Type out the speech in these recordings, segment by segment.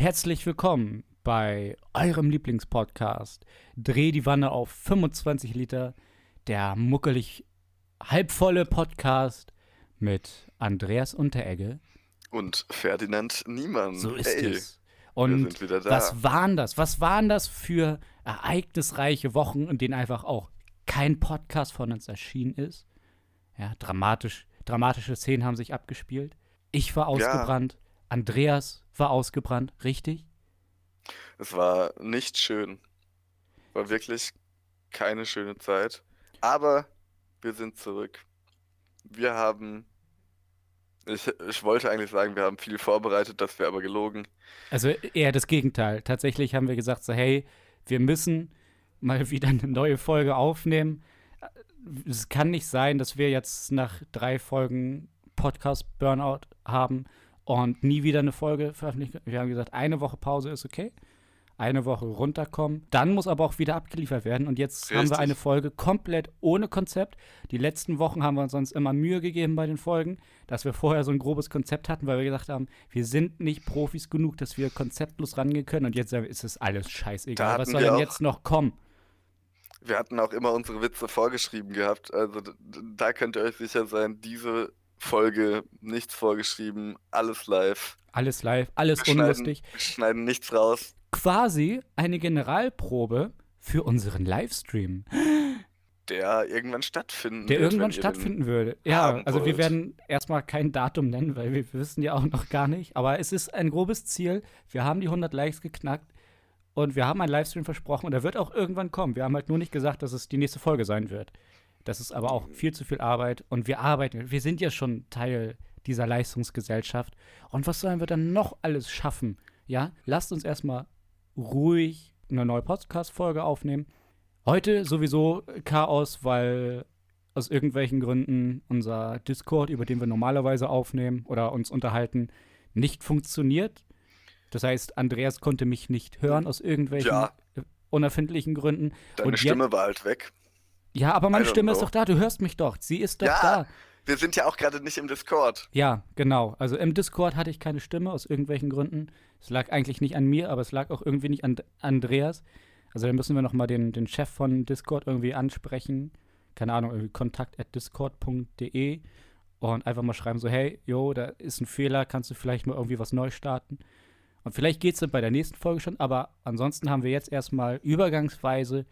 Herzlich willkommen bei eurem Lieblingspodcast. Dreh die Wanne auf 25 Liter, der muckelig halbvolle Podcast mit Andreas Unteregge. Und Ferdinand Niemann. So ist Ey, es. Und was waren das? Was waren das für ereignisreiche Wochen, in denen einfach auch kein Podcast von uns erschienen ist? Ja, dramatisch, dramatische Szenen haben sich abgespielt. Ich war ausgebrannt, Andreas war ausgebrannt, richtig? Es war nicht schön. War wirklich keine schöne Zeit. Aber wir sind zurück. Wir haben. Ich, ich wollte eigentlich sagen, wir haben viel vorbereitet, das wäre aber gelogen. Also eher das Gegenteil. Tatsächlich haben wir gesagt, so, hey, wir müssen mal wieder eine neue Folge aufnehmen. Es kann nicht sein, dass wir jetzt nach drei Folgen Podcast Burnout haben und nie wieder eine Folge veröffentlichen. Wir haben gesagt, eine Woche Pause ist okay. Eine Woche runterkommen. Dann muss aber auch wieder abgeliefert werden. Und jetzt haben wir Richtig. eine Folge komplett ohne Konzept. Die letzten Wochen haben wir uns sonst immer Mühe gegeben bei den Folgen, dass wir vorher so ein grobes Konzept hatten, weil wir gesagt haben, wir sind nicht Profis genug, dass wir konzeptlos rangehen können. Und jetzt ist es alles scheißegal. Was soll denn jetzt noch kommen? Wir hatten auch immer unsere Witze vorgeschrieben gehabt. Also da könnt ihr euch sicher sein, diese Folge nichts vorgeschrieben, alles live. Alles live, alles Wir schneiden, unlustig. wir schneiden nichts raus. Quasi eine Generalprobe für unseren Livestream. Der irgendwann stattfinden der wird, irgendwann stattfinden würde. Ja, also wir wollt. werden erstmal kein Datum nennen, weil wir wissen ja auch noch gar nicht. Aber es ist ein grobes Ziel. Wir haben die 100 Likes geknackt und wir haben einen Livestream versprochen und er wird auch irgendwann kommen. Wir haben halt nur nicht gesagt, dass es die nächste Folge sein wird. Das ist aber auch viel zu viel Arbeit und wir arbeiten. Wir sind ja schon Teil dieser Leistungsgesellschaft. Und was sollen wir dann noch alles schaffen? Ja, lasst uns erstmal ruhig eine neue Podcast-Folge aufnehmen. Heute sowieso Chaos, weil aus irgendwelchen Gründen unser Discord, über den wir normalerweise aufnehmen oder uns unterhalten, nicht funktioniert. Das heißt, Andreas konnte mich nicht hören aus irgendwelchen Ja. unerfindlichen Gründen. Deine Und Stimme war halt weg. Ja, aber meine Stimme ist know. doch da, du hörst mich doch. Sie ist doch Ja. da. Wir sind ja auch gerade nicht im Discord. Ja, genau. Also im Discord hatte ich keine Stimme aus irgendwelchen Gründen. Es lag eigentlich nicht an mir, aber es lag auch irgendwie nicht an Andreas. Also da müssen wir noch mal den, den Chef von Discord irgendwie ansprechen. Keine Ahnung, irgendwie kontakt.discord.de und einfach mal schreiben so, hey, yo, da ist ein Fehler, kannst du vielleicht mal irgendwie was neu starten? Und vielleicht geht es dann bei der nächsten Folge schon, aber ansonsten haben wir jetzt erstmal übergangsweise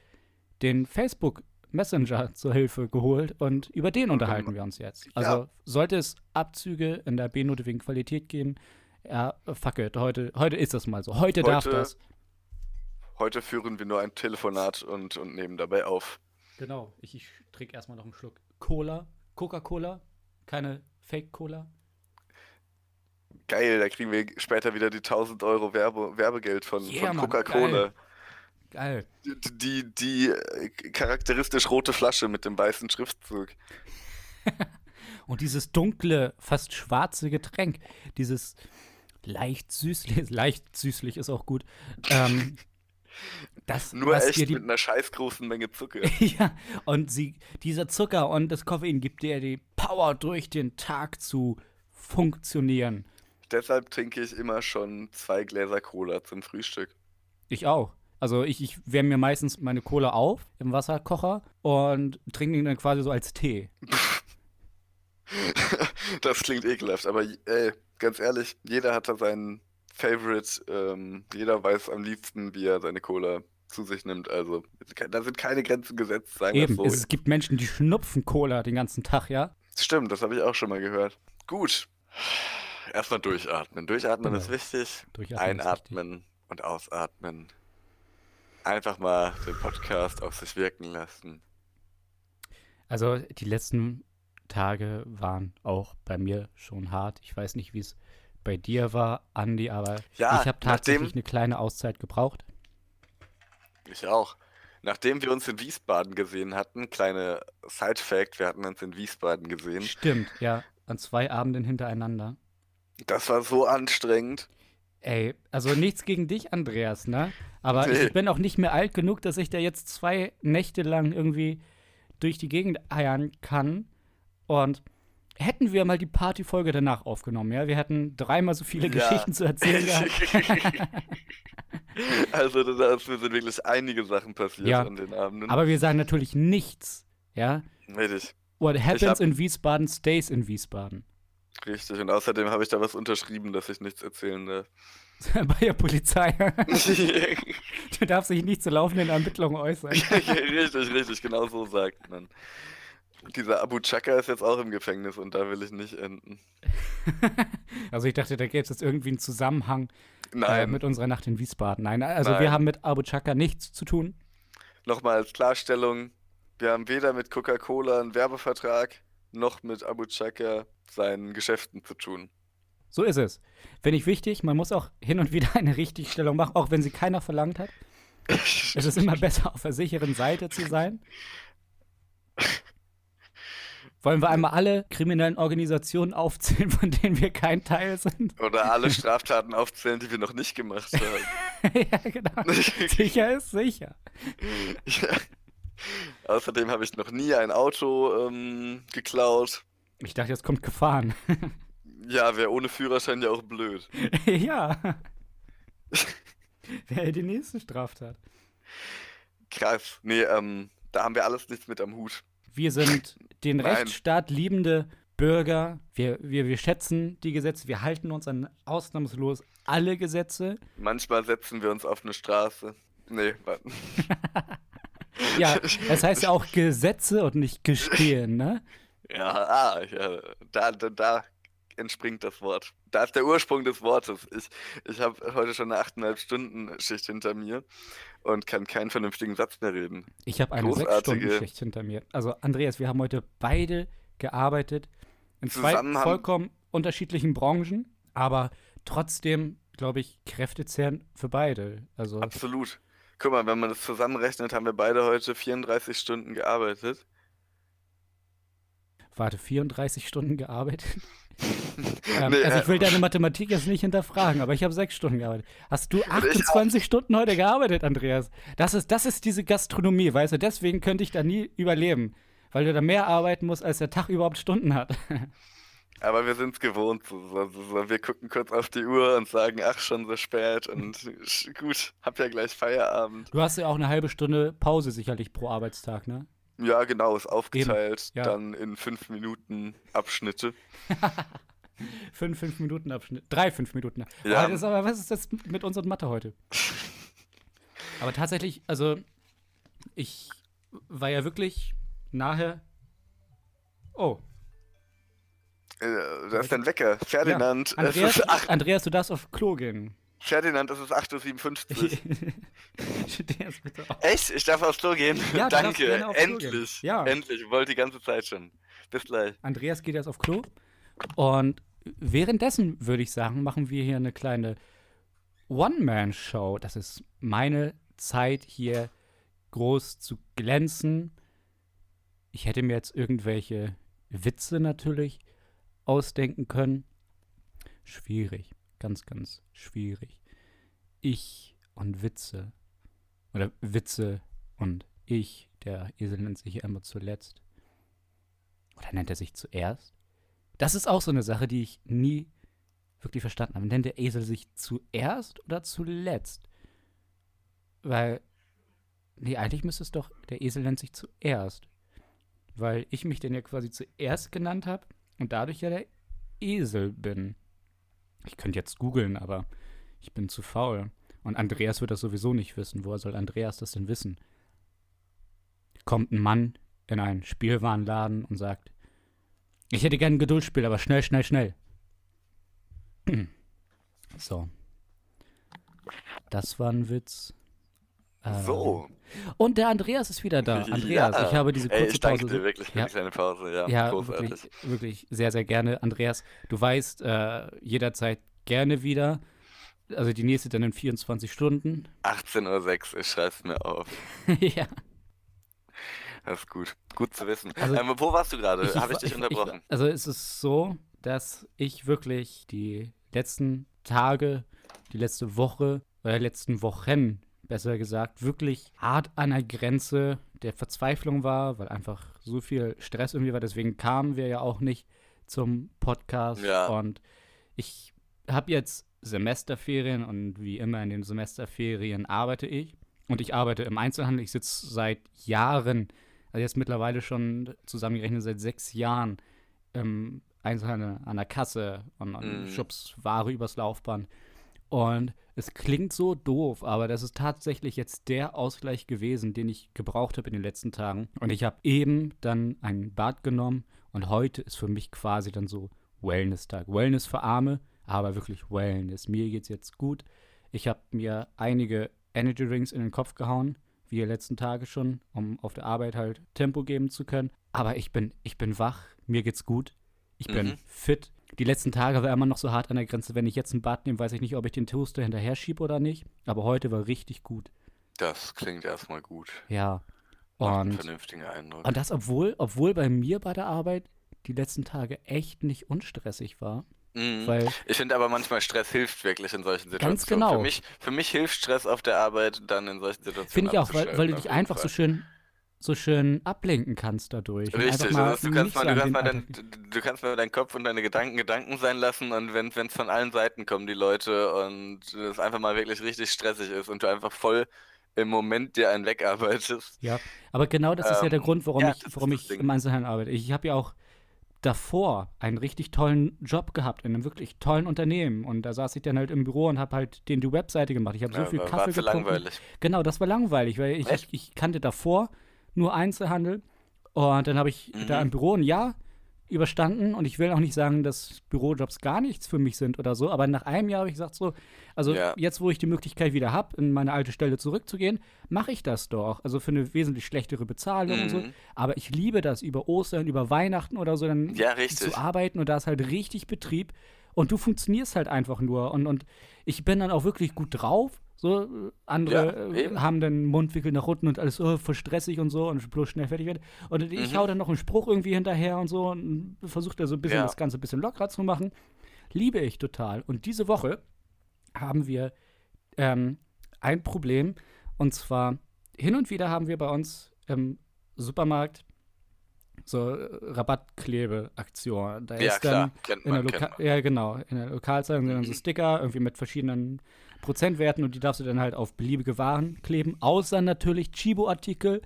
den Facebook Messenger zur Hilfe geholt und über den unterhalten wir uns jetzt. Also Ja. sollte es Abzüge in der B-Note wegen Qualität geben, ja, fuck it, heute, heute ist das mal so. Heute, darf Heute- das. Heute führen wir nur ein Telefonat und, und nehmen dabei auf. Genau, ich, ich trinke erstmal noch einen Schluck Cola, Coca-Cola, keine Fake-Cola. Geil, da kriegen wir später wieder die 1000 Euro Werbe, Werbegeld von, Yeah, von Coca-Cola. Geil. Die, die, die äh, charakteristisch rote Flasche mit dem weißen Schriftzug. Und dieses dunkle, fast schwarze Getränk, dieses leicht süßlich, leicht süßlich ist auch gut. Ähm, das, Nur echt die mit einer scheiß großen Menge Zucker. ja, und sie, dieser Zucker und das Koffein gibt dir die Power, durch den Tag zu funktionieren. Deshalb trinke ich immer schon zwei Gläser Cola zum Frühstück. Ich auch. Also ich, ich wärme mir meistens meine Cola auf im Wasserkocher und trinke ihn dann quasi so als Tee. das klingt ekelhaft, aber ey, ganz ehrlich, jeder hat da seinen Favorite. Ähm, jeder weiß am liebsten, wie er seine Cola zu sich nimmt. Also da sind keine Grenzen gesetzt, sagen wir Eben, so. es gibt Menschen, die schnupfen Cola den ganzen Tag, ja? Stimmt, das habe ich auch schon mal gehört. Gut. Erstmal durchatmen. Durchatmen Genau. ist wichtig. Durchatmen ist Einatmen und ausatmen. Einfach mal den Podcast auf sich wirken lassen. Also die letzten Tage waren auch bei mir schon hart. Ich weiß nicht, wie es bei dir war, Andi, aber Ja, ich habe tatsächlich nachdem- eine kleine Auszeit gebraucht. Ich auch. Nachdem wir uns in Wiesbaden gesehen hatten, kleine Side-Fact, wir hatten uns in Wiesbaden gesehen. Stimmt, ja, an zwei Abenden hintereinander. Das war so anstrengend. Ey, also nichts gegen dich, Andreas, ne? Aber Nee. ich bin auch nicht mehr alt genug, dass ich da jetzt zwei Nächte lang irgendwie durch die Gegend eiern kann. Und hätten wir mal die Partyfolge danach aufgenommen, ja? Wir hätten dreimal so viele Ja. Geschichten zu erzählen gehabt. also da sind wirklich einige Sachen passiert Ja. an den Abenden. Aber wir sagen natürlich nichts, ja? Richtig, What happens in Wiesbaden stays in Wiesbaden. richtig. Und außerdem habe ich da was unterschrieben, dass ich nichts erzählen darf. Bei der Polizei. du darfst dich nicht zu laufenden Ermittlungen äußern. richtig, richtig, genau so sagt man. Dieser Abu Chaka ist jetzt auch im Gefängnis und da will ich nicht enden. Also ich dachte, da gäbe es jetzt irgendwie einen Zusammenhang äh, mit unserer Nacht in Wiesbaden. Nein, also wir Nein. haben mit Abu Chaka nichts zu tun. nochmal als Klarstellung, wir haben weder mit Coca-Cola einen Werbevertrag, noch mit Abu Chaka seinen Geschäften zu tun. So ist es. Finde ich wichtig. Man muss auch hin und wieder eine Richtigstellung machen, auch wenn sie keiner verlangt hat. Es ist immer besser, auf der sicheren Seite zu sein. Wollen wir einmal alle kriminellen Organisationen aufzählen, von denen wir kein Teil sind? Oder alle Straftaten aufzählen, die wir noch nicht gemacht haben. ja, genau. Sicher ist sicher. Ja. Außerdem habe ich noch nie ein Auto ähm, geklaut. Ich dachte, jetzt kommt gefahren. Ja, wäre ohne Führerschein ja auch blöd. ja. Wäre die nächste Straftat. Krass. Nee, ähm, da haben wir alles nichts mit am Hut. Wir sind den. Rechtsstaat liebende Bürger. Wir, wir, wir schätzen die Gesetze. Wir halten uns an ausnahmslos alle Gesetze. Manchmal setzen wir uns auf eine Straße. Nee, warte. Ja, das heißt ja auch Gesetze und nicht gestehen, ne? Ja, ah, ja, da, da, da entspringt das Wort. Da ist der Ursprung des Wortes. Ich, ich habe heute schon eine 8,5 Stunden Schicht hinter mir und kann keinen vernünftigen Satz mehr reden. Ich habe eine Großartige- sechs Stunden Schicht hinter mir. Also Andreas, wir haben heute beide gearbeitet in zwei vollkommen unterschiedlichen Branchen, aber trotzdem, glaube ich, kräftezehrend für beide. Also Absolut. Guck mal, wenn man das zusammenrechnet, haben wir beide heute 34 Stunden gearbeitet. warte, 34 Stunden gearbeitet. ähm, Nee, also ich äh, will deine Mathematik jetzt nicht hinterfragen, aber ich habe sechs Stunden gearbeitet. Hast du ich auch. 28 Stunden heute gearbeitet, Andreas? Das ist, das ist diese Gastronomie, weißt du? Deswegen könnte ich da nie überleben, weil du da mehr arbeiten musst, als der Tag überhaupt Stunden hat. Aber wir sind es gewohnt. Wir gucken kurz auf die Uhr und sagen, ach, schon so spät und gut, hab ja gleich Feierabend. Du hast ja auch eine halbe Stunde Pause sicherlich pro Arbeitstag, ne? Ja, genau, ist aufgeteilt ja. dann in fünf Minuten Abschnitte. Fünf, fünf Minuten Abschnitt. Drei, fünf Minuten. Ja. Aber, das, aber was ist das mit uns und Mathe heute? aber tatsächlich, also, ich war ja wirklich nahe. Oh, Äh, da ist dein Wecker. Ferdinand, es Andreas, Andreas, du darfst auf Klo gehen. Ferdinand, es ist 8.57 Uhr. Echt? Ich darf aufs Klo gehen? Ja, Danke, Klo gehen. endlich. Ja. Endlich, ich wollte die ganze Zeit schon. Bis gleich. Andreas geht jetzt auf Klo. Und währenddessen würde ich sagen, machen wir hier eine kleine One-Man-Show. Das ist meine Zeit hier groß zu glänzen. Ich hätte mir jetzt irgendwelche Witze natürlich ausdenken können. Schwierig, ganz, ganz schwierig. Ich und Witze. Oder Witze und ich. Der Esel nennt sich ja immer zuletzt. Oder nennt er sich zuerst? Das ist auch so eine Sache, die ich nie wirklich verstanden habe. Nennt der Esel sich zuerst oder zuletzt? Weil, nee, eigentlich müsste es doch, der Esel nennt sich zuerst. Weil ich mich denn ja quasi zuerst genannt habe und dadurch ja der Esel bin. Ich könnte jetzt googeln, aber ich bin zu faul. Und Andreas wird das sowieso nicht wissen. Woher soll Andreas das denn wissen? Kommt ein Mann in einen Spielwarenladen und sagt, ich hätte gern ein Geduldsspiel, aber schnell, schnell, schnell. So. Das war ein Witz. Ähm, So. Und der Andreas ist wieder da. Andreas, Ja. ich habe diese kurze Ey, ich danke Pause. dir wirklich für Ja. die kleine Pause. Ja, Ja, großartig. wirklich, wirklich sehr, sehr gerne. Andreas, du weißt, äh, jederzeit gerne wieder. Also die nächste dann in 24 Stunden. 18.06 Uhr, ich schreib's mir auf. ja. Das ist gut. Gut zu wissen. Also- ähm, wo warst du gerade? Habe ich dich unterbrochen? also es ist so, dass ich wirklich die letzten Tage, die letzte Woche oder letzten Wochen, besser gesagt, wirklich hart an der Grenze der Verzweiflung war, weil einfach so viel Stress irgendwie war. Deswegen kamen wir ja auch nicht zum Podcast. Ja. Und ich habe jetzt Semesterferien und wie immer in den Semesterferien arbeite ich. Und ich arbeite im Einzelhandel. Ich sitze seit Jahren, also jetzt mittlerweile schon zusammengerechnet seit sechs Jahren im Einzelhandel an der Kasse und, und Mhm. schubs Ware übers Laufband. Und es klingt so doof, aber das ist tatsächlich jetzt der Ausgleich gewesen, den ich gebraucht habe in den letzten Tagen. Und ich habe eben dann ein Bad genommen und heute ist für mich quasi dann so Wellness-Tag. Wellness für Arme, aber wirklich Wellness. Mir geht's jetzt gut. Ich habe mir einige Energy Drinks in den Kopf gehauen, wie die letzten Tage schon, um auf der Arbeit halt Tempo geben zu können. Aber ich bin, ich bin wach, mir geht's gut. Ich bin Mhm. fit. Die letzten Tage war immer noch so hart an der Grenze. Wenn ich jetzt ein Bad nehme, weiß ich nicht, ob ich den Toaster hinterher schiebe oder nicht. Aber heute war richtig gut. Das klingt erstmal gut. Ja. Einen Und, vernünftigen Eindruck. und das, obwohl, obwohl bei mir bei der Arbeit die letzten Tage echt nicht unstressig war. Mhm. Ich finde aber manchmal Stress hilft wirklich in solchen Situationen. Ganz genau. Für mich, für mich hilft Stress auf der Arbeit dann in solchen Situationen. finde ich auch, weil, weil du dich einfach Fall. so schön, so schön ablenken kannst dadurch. Richtig, also du kannst mal, du an kannst mal, dein, du kannst mal deinen Kopf und deine Gedanken Gedanken sein lassen und wenn es von allen Seiten kommen, die Leute und es einfach mal wirklich richtig stressig ist und du einfach voll im Moment dir einen wegarbeitest. Ja, aber genau das ist ja der Ähm, Grund, warum ja, ich, warum ich im Einzelhandel arbeite. Ich habe ja auch davor einen richtig tollen Job gehabt in einem wirklich tollen Unternehmen und da saß ich dann halt im Büro und habe halt den die Webseite gemacht. Ich habe so Ja, viel Kaffee getrunken. langweilig. Genau, das war langweilig, weil ich, ich, ich kannte davor nur Einzelhandel und dann habe ich Mhm. da im Büro ein Jahr überstanden und ich will auch nicht sagen, dass Bürojobs gar nichts für mich sind oder so, aber nach einem Jahr habe ich gesagt so, also Ja. jetzt, wo ich die Möglichkeit wieder habe, in meine alte Stelle zurückzugehen, mache ich das doch. Also für eine wesentlich schlechtere Bezahlung und so. Mhm. Aber ich liebe das, über Ostern, über Weihnachten oder so dann Ja, zu arbeiten und da ist halt richtig Betrieb und du funktionierst halt einfach nur und, und ich bin dann auch wirklich gut drauf. So, andere Ja, äh, haben dann Mundwinkel nach unten und alles oh, voll stressig und so und bloß schnell fertig wird. Und ich Mhm. hau dann noch einen Spruch irgendwie hinterher und so und versuche da so ein bisschen Ja. das Ganze ein bisschen lockerer zu machen. Liebe ich total. Und diese Woche haben wir ähm, ein Problem und zwar hin und wieder haben wir bei uns im Supermarkt so äh, Rabattklebeaktionen. Da Ja, ist dann klar, kennt in der man, kennt Loka ja, genau. In der Lokalzeitung sind dann so Mhm. Sticker, irgendwie mit verschiedenen Prozentwerten und die darfst du dann halt auf beliebige Waren kleben, außer natürlich Chibo-Artikel,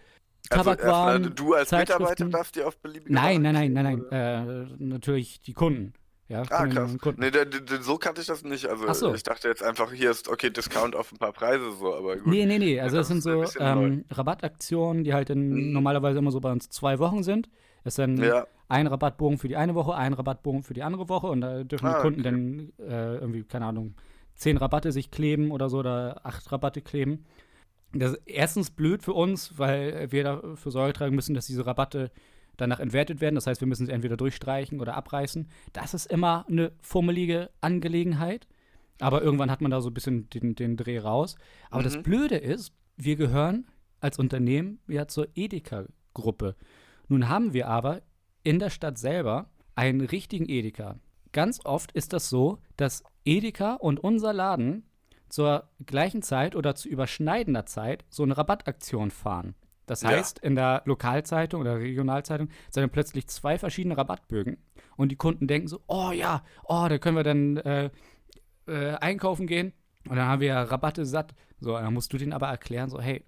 Also, Tabakwaren, erstmal, du als Mitarbeiter darfst die auf beliebige Nein, nein, Waren nein, nein, nein. oder? Äh, natürlich die Kunden. Ja, Ah, krass. Nee, so kannte ich das nicht. Also so. ich dachte jetzt einfach, hier ist okay, Discount auf ein paar Preise so, aber gut. Nee, nee, nee. Also das das sind so ähm, Rabattaktionen, die halt in, Mhm. normalerweise immer so bei uns zwei Wochen sind. Es ist dann Ja, ein Rabattbogen für die eine Woche, ein Rabattbogen für die andere Woche und da dürfen die Ah, Kunden okay. dann äh, irgendwie, keine Ahnung, zehn Rabatte sich kleben oder so oder acht Rabatte kleben. Das ist erstens blöd für uns, weil wir dafür Sorge tragen müssen, dass diese Rabatte danach entwertet werden. Das heißt, wir müssen sie entweder durchstreichen oder abreißen. Das ist immer eine fummelige Angelegenheit. Aber irgendwann hat man da so ein bisschen den, den Dreh raus. Aber das Mhm. Blöde ist, wir gehören als Unternehmen ja zur Edeka-Gruppe. Nun haben wir aber in der Stadt selber einen richtigen Edeka. Ganz oft ist das so, dass Edeka und unser Laden zur gleichen Zeit oder zu überschneidender Zeit so eine Rabattaktion fahren. Das Ja. heißt, in der Lokalzeitung oder Regionalzeitung sind dann plötzlich zwei verschiedene Rabattbögen. Und die Kunden denken so, oh ja, oh, da können wir dann äh, äh, einkaufen gehen. Und dann haben wir ja Rabatte satt. So, dann musst du denen aber erklären, so, hey,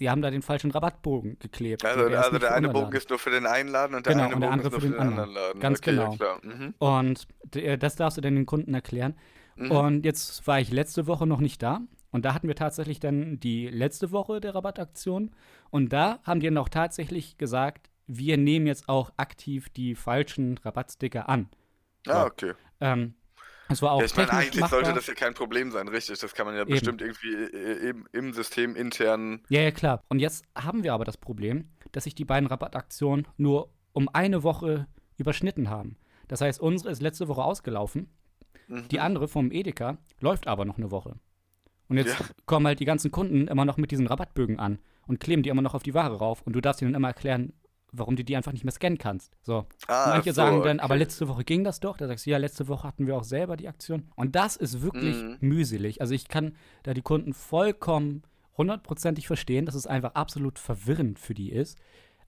äh, sie haben da den falschen Rabattbogen geklebt. also, der also der eine Bogen ist nur für den einen Laden und der Genau, eine und der andere für den den anderen Laden. Ganz okay, genau. Ja. Mhm. Und d- das darfst du dann den Kunden erklären. Mhm. Und jetzt war ich letzte Woche noch nicht da. Und da hatten wir tatsächlich dann die letzte Woche der Rabattaktion. Und da haben die dann auch tatsächlich gesagt, wir nehmen jetzt auch aktiv die falschen Rabattsticker an. Ah, okay. Ähm, es war auch Ja, ich meine, eigentlich machbar. sollte das ja kein Problem sein, richtig. Das kann man ja Eben. bestimmt irgendwie äh, eben im System intern. Ja, ja, klar. Und jetzt haben wir aber das Problem, dass sich die beiden Rabattaktionen nur um eine Woche überschnitten haben. Das heißt, unsere ist letzte Woche ausgelaufen, Mhm. die andere vom Edeka läuft aber noch eine Woche. Und jetzt Ja. kommen halt die ganzen Kunden immer noch mit diesen Rabattbögen an und kleben die immer noch auf die Ware rauf. Und du darfst ihnen immer erklären, warum du die einfach nicht mehr scannen kannst. So. Ah, Manche so, sagen dann, aber letzte Woche ging das doch. Da sagst du, ja, letzte Woche hatten wir auch selber die Aktion. Und das ist wirklich Mhm. mühselig. Also ich kann da die Kunden vollkommen hundertprozentig verstehen, dass es einfach absolut verwirrend für die ist.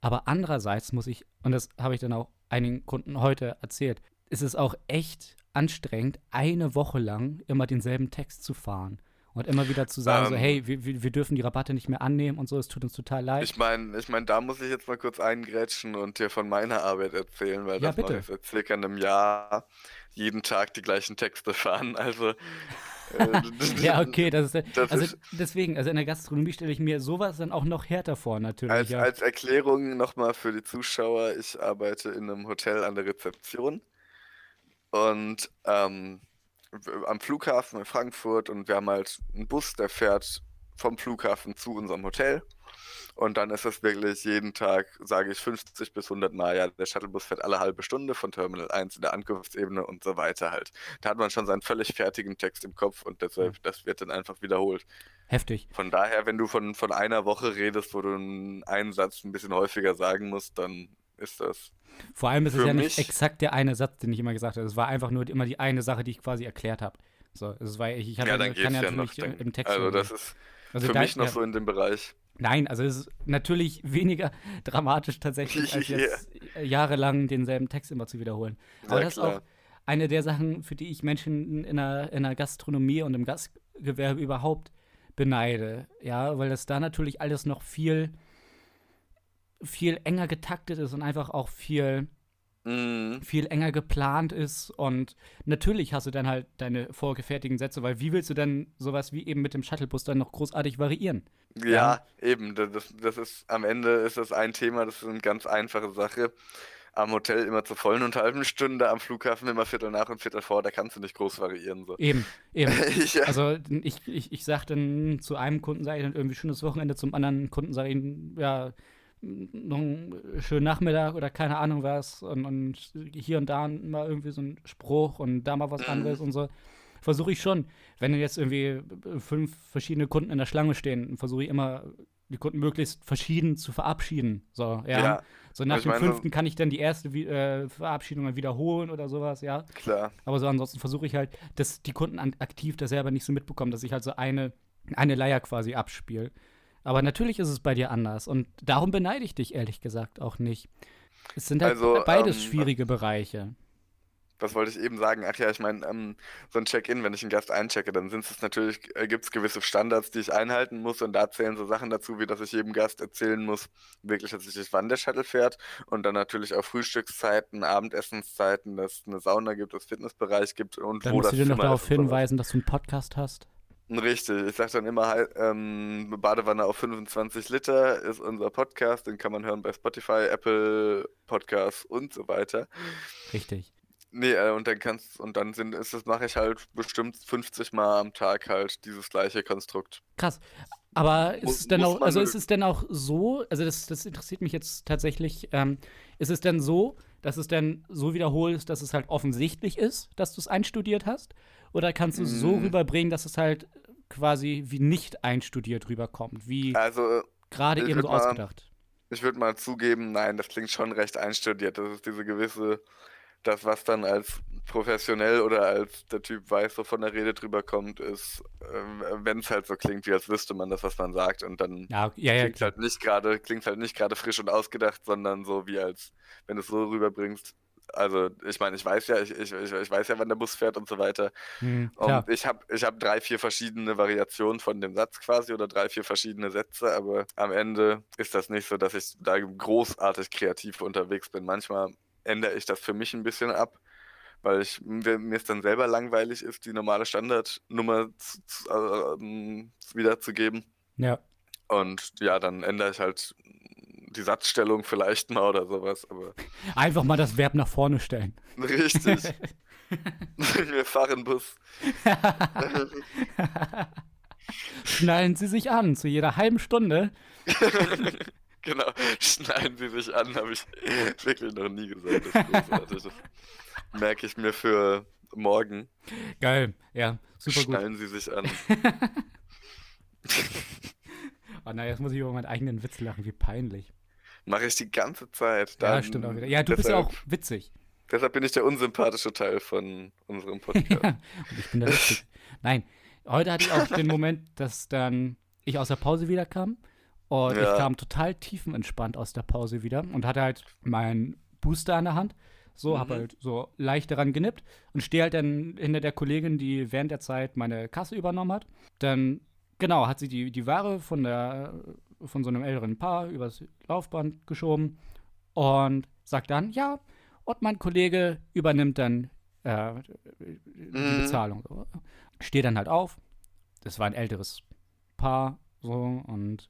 Aber andererseits muss ich, und das habe ich dann auch einigen Kunden heute erzählt. Es ist auch echt anstrengend, eine Woche lang immer denselben Text zu fahren. Und immer wieder zu sagen, so, Ähm. hey, wir, wir dürfen die Rabatte nicht mehr annehmen und so, es tut uns total leid. Ich meine, ich mein, da muss ich jetzt mal kurz eingrätschen und dir von meiner Arbeit erzählen, weil Ja, das mache bitte. ich seit circa einem Jahr jeden Tag die gleichen Texte fahren. Also äh, ja, okay, das ist, Das also ist- deswegen, also in der Gastronomie stelle ich mir sowas dann auch noch härter vor, natürlich. Als, ja. als Erklärung nochmal für die Zuschauer, ich arbeite in einem Hotel an der Rezeption und ähm, am Flughafen in Frankfurt und wir haben halt einen Bus, der fährt vom Flughafen zu unserem Hotel und dann ist es wirklich jeden Tag, sage ich 50 bis 100 Mal, ja, der Shuttlebus fährt alle halbe Stunde von Terminal 1 in der Ankunftsebene und so weiter halt. Da hat man schon seinen völlig fertigen Text im Kopf und deshalb, das wird dann einfach wiederholt. Heftig. Von daher, wenn du von, von einer Woche redest, wo du einen einen Satz ein bisschen häufiger sagen musst, dann ist das. Vor allem ist es ja nicht exakt der eine Satz, den ich immer gesagt habe. Es war einfach nur immer die eine Sache, die ich quasi erklärt habe. So, es war, ich, ich Ja, dann kann geht's ja noch. Dann, im Text. also, das ist also für da- mich noch ja, so in dem Bereich. Nein, also es ist natürlich weniger dramatisch tatsächlich, als Ja. jetzt jahrelang denselben Text immer zu wiederholen. Aber Ja, das ist klar. auch eine der Sachen, für die ich Menschen in der, in der Gastronomie und im Gastgewerbe überhaupt beneide. Ja, weil das da natürlich alles noch viel, viel enger getaktet ist und einfach auch viel, Mhm. viel enger geplant ist. Und natürlich hast du dann halt deine vorgefertigten Sätze, weil wie willst du dann sowas wie eben mit dem Shuttlebus dann noch großartig variieren? Ja, Ja. eben. da- Das, das ist am Ende ist das ein Thema, das ist eine ganz einfache Sache. Am Hotel immer zur vollen und halben Stunde, am Flughafen immer Viertel nach und Viertel vor, da kannst du nicht groß variieren. So. Eben, eben. ja. Also ich, ich, ich sage dann zu einem Kunden, sage ich dann irgendwie schönes Wochenende, zum anderen Kunden sage ich, ja, noch einen schönen Nachmittag oder keine Ahnung was und, und hier und da mal irgendwie so ein Spruch und da mal was Mhm. anderes und so. Versuche ich schon. Wenn jetzt irgendwie fünf verschiedene Kunden in der Schlange stehen, versuche ich immer, die Kunden möglichst verschieden zu verabschieden. So, ja. Ja, so nach dem meine, fünften kann ich dann die erste äh, Verabschiedung dann wiederholen oder sowas, ja. klar. Aber so ansonsten versuche ich halt, dass die Kunden aktiv das selber nicht so mitbekommen, dass ich halt so eine, eine Leier quasi abspiele. Aber natürlich ist es bei dir anders und darum beneide ich dich ehrlich gesagt auch nicht. Es sind halt Also, beides ähm, schwierige Bereiche. Was wollte ich eben sagen? Ach ja, ich meine, ähm, so ein Check-in, wenn ich einen Gast einchecke, dann sind es natürlich, äh, gibt es gewisse Standards, die ich einhalten muss und da zählen so Sachen dazu, wie dass ich jedem Gast erzählen muss, wirklich tatsächlich, wann der Shuttle fährt und dann natürlich auch Frühstückszeiten, Abendessenszeiten, dass es eine Sauna gibt, dass es Fitnessbereich gibt und Dann wo musst das du dir noch darauf hinweisen, dass du einen Podcast hast. Richtig, ich sage dann immer, halt, ähm, Badewanne auf 25 Liter ist unser Podcast, den kann man hören bei Spotify, Apple Podcasts und so weiter. Richtig. Nee, äh, und dann kannst und dann sind ist das mache ich halt bestimmt 50 Mal am Tag halt dieses gleiche Konstrukt. Krass. Aber ist Muss- es denn auch, also mö- ist es denn auch so, also das, das interessiert mich jetzt tatsächlich, ähm, ist es denn so, dass es denn so wiederholst, dass es halt offensichtlich ist, dass du es einstudiert hast? Oder kannst du es so Mm. rüberbringen, dass es halt quasi wie nicht einstudiert rüberkommt, wie Also, gerade ich eben so mal- ausgedacht? ich würde mal zugeben, nein, das klingt schon recht einstudiert. Das ist diese gewisse das was dann als professionell oder als der Typ weiß, so von der Rede drüber kommt, ist, äh, wenn es halt so klingt, wie als wüsste man das, was man sagt und dann Ja, ja, ja. klingt halt nicht gerade klingt halt nicht gerade frisch und ausgedacht, sondern so wie als wenn du es so rüberbringst. Also ich meine, ich weiß ja, ich, ich, ich weiß ja, wann der Bus fährt und so weiter. Hm, Und ich habe ich hab drei, vier verschiedene Variationen von dem Satz quasi oder drei, vier verschiedene Sätze, aber am Ende ist das nicht so, dass ich da großartig kreativ unterwegs bin. Manchmal ändere ich das für mich ein bisschen ab, weil ich mir mir es dann selber langweilig ist, die normale Standardnummer zu, zu, äh, ähm, wiederzugeben. Ja. Und ja, dann ändere ich halt die Satzstellung vielleicht mal oder sowas, aber Einfach mal das Verb nach vorne stellen. richtig. Wir fahren Bus. Schnallen Sie sich an, zu jeder halben Stunde. Genau, schneiden Sie sich an, habe ich wirklich noch nie gesagt. Das großartig. Das merke ich mir für morgen. Geil, ja, super gut. Schneiden Sie sich an. Oh nein, jetzt muss ich über meinen eigenen Witz lachen, wie peinlich. Mache ich die ganze Zeit. Ja, Dann stimmt auch wieder. Ja, du bist ja deshalb, auch witzig. Deshalb bin ich der unsympathische Teil von unserem Podcast. Ja, und ich bin da lustig. Nein, heute hatte ich auch den Moment, dass dann ich aus der Pause wiederkam und Ja. ich kam total tiefenentspannt aus der Pause wieder und hatte halt mein Booster an der Hand. So, Mhm. habe halt so leicht daran genippt und stehe halt dann hinter der Kollegin, die während der Zeit meine Kasse übernommen hat. Dann, genau, hat sie die, die Ware von, der, von so einem älteren Paar übers Laufband geschoben und sagt dann, ja, und mein Kollege übernimmt dann äh, die Mhm. Bezahlung. So. Stehe dann halt auf. Das war ein älteres Paar, so, und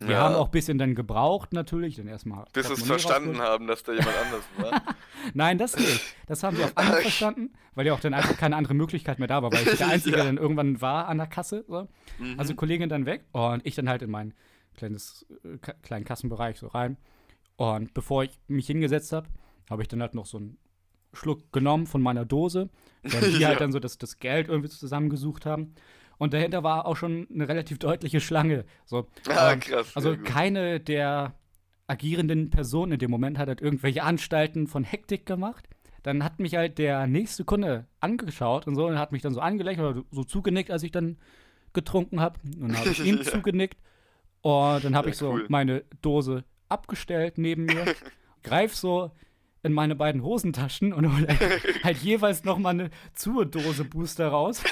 wir Ja. haben auch ein bisschen dann gebraucht, natürlich. Dann erstmal. Bis sie es verstanden haben, dass da jemand anders war. Nein, das nicht. Das haben wir auf Anhieb verstanden, weil ja auch dann einfach keine andere Möglichkeit mehr da war, weil ich der Einzige Ja. dann irgendwann war an der Kasse. So. Mhm. Also Kollegin dann weg und ich dann halt in meinen kleines, äh, kleinen Kassenbereich so rein. Und bevor ich mich hingesetzt habe, habe ich dann halt noch so einen Schluck genommen von meiner Dose, während die Ja. halt dann so das, das Geld irgendwie zusammengesucht haben. Und dahinter war auch schon eine relativ deutliche Schlange. So, ah, ähm, krass. also keine der agierenden Personen in dem Moment hat halt irgendwelche Anstalten von Hektik gemacht. Dann hat mich halt der nächste Kunde angeschaut und so und hat mich dann so angelächelt oder so zugenickt, als ich dann getrunken habe. Und dann habe ich ihm Ja. zugenickt und dann habe Ja, ich so cool. meine Dose abgestellt neben mir, greif so in meine beiden Hosentaschen und hol halt, halt jeweils noch mal eine Zur-Dose Booster raus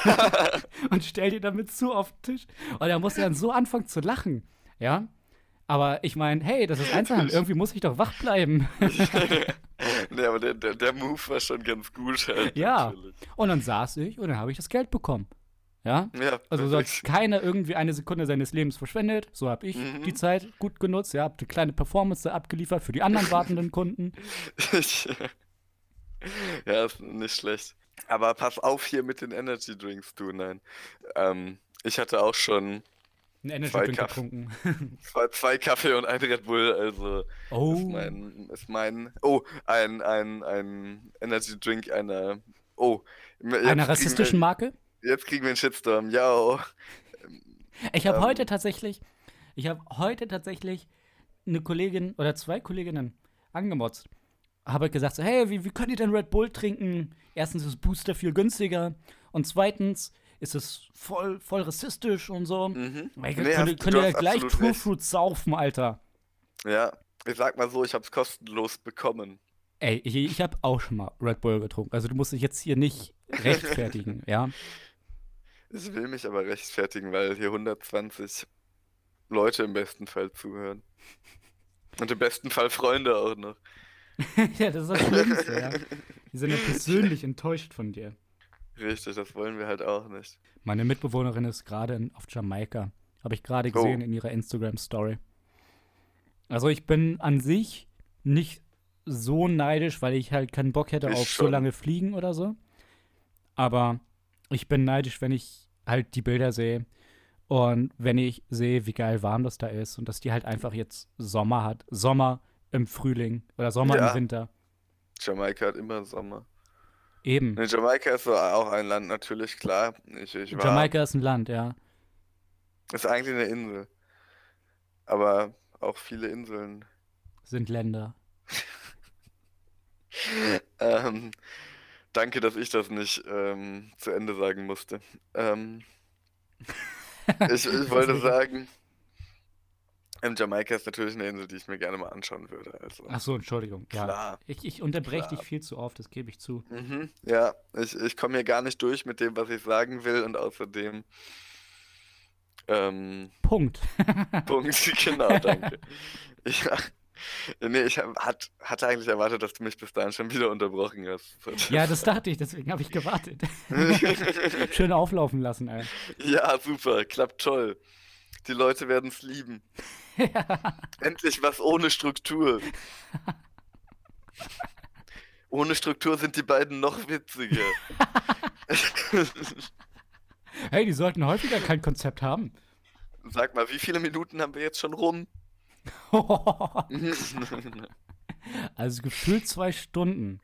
und stell die damit zu auf den Tisch. Und er musste dann so anfangen zu lachen, ja. Aber ich meine, hey, das ist Einzelhandel, irgendwie muss ich doch wach bleiben. nee, aber der, der, der Move war schon ganz gut. Halt, Ja. natürlich. Und dann saß ich und dann habe ich das Geld bekommen. Ja. Ja, Also so hat keiner irgendwie eine Sekunde seines Lebens verschwendet. So habe ich Mhm. die Zeit gut genutzt. Ja, habe eine kleine Performance abgeliefert für die anderen wartenden Kunden. ja, ist nicht schlecht. Aber pass auf hier mit den Energy Drinks, du, nein. Ähm, ich hatte auch schon Energy Zwei Drink Kaff- getrunken. zwei, zwei Kaffee und ein Red Bull, also Oh. ist mein, ist mein, oh, ein, ein, ein Energy Drink einer, oh. Einer rassistischen Marke? Jetzt kriegen wir einen Shitstorm, ja. Ich habe Ähm. heute tatsächlich, ich habe heute tatsächlich eine Kollegin oder zwei Kolleginnen angemotzt. Habe gesagt so, hey, wie, wie könnt ihr denn Red Bull trinken? Erstens ist Booster viel günstiger und zweitens ist es voll, voll rassistisch und so. Mhm. Weil Nee, könnt, hast- ihr- du könnt ihr ja gleich True. Fruit saufen, Alter. Ja, ich sag mal so, ich hab's kostenlos bekommen. Ey, ich, ich habe auch schon mal Red Bull getrunken. Also du musst dich jetzt hier nicht rechtfertigen, ja? Ich will mich aber rechtfertigen, weil hier 120 Leute im besten Fall zuhören. Und im besten Fall Freunde auch noch. ja, das ist das Schlimmste, ja. Die sind ja persönlich enttäuscht von dir. Richtig, das wollen wir halt auch nicht. Meine Mitbewohnerin ist gerade auf Jamaika. Habe ich gerade Oh. gesehen in ihrer Instagram-Story. Also ich bin an sich nicht so neidisch, weil ich halt keinen Bock hätte Ich auf so schon. lange Fliegen oder so. Aber ich bin neidisch, wenn ich halt die Bilder sehe und wenn ich sehe, wie geil warm das da ist und dass die halt einfach jetzt Sommer hat. Sommer im Frühling oder Sommer Ja. im Winter. Jamaika hat immer Sommer. Eben. Ne, Jamaika ist so auch ein Land, natürlich, klar. Ich, ich Jamaika ist ein Land, ja. ist eigentlich eine Insel. Aber auch viele Inseln. Sind Länder. Ähm, danke, dass ich das nicht ähm, zu Ende sagen musste. Ähm, ich, ich wollte sagen, ähm, Jamaika ist natürlich eine Insel, die ich mir gerne mal anschauen würde. Also, Ach so, Entschuldigung. Ja. klar. Ich, ich unterbreche dich viel zu oft, das gebe ich zu. Mhm, ja, ich, ich komme hier gar nicht durch mit dem, was ich sagen will und außerdem. Ähm, Punkt. Punkt, genau, danke. Ja. Nee, ich hat, hatte eigentlich erwartet, dass du mich bis dahin schon wieder unterbrochen hast. ja, das dachte ich, deswegen habe ich gewartet. Schön auflaufen lassen, ey. Ja, super, klappt toll. Die Leute werden es lieben. Endlich was ohne Struktur. Ohne Struktur sind die beiden noch witziger. Hey, die sollten häufiger kein Konzept haben. Sag mal, wie viele Minuten haben wir jetzt schon rum? also gefühlt zwei Stunden.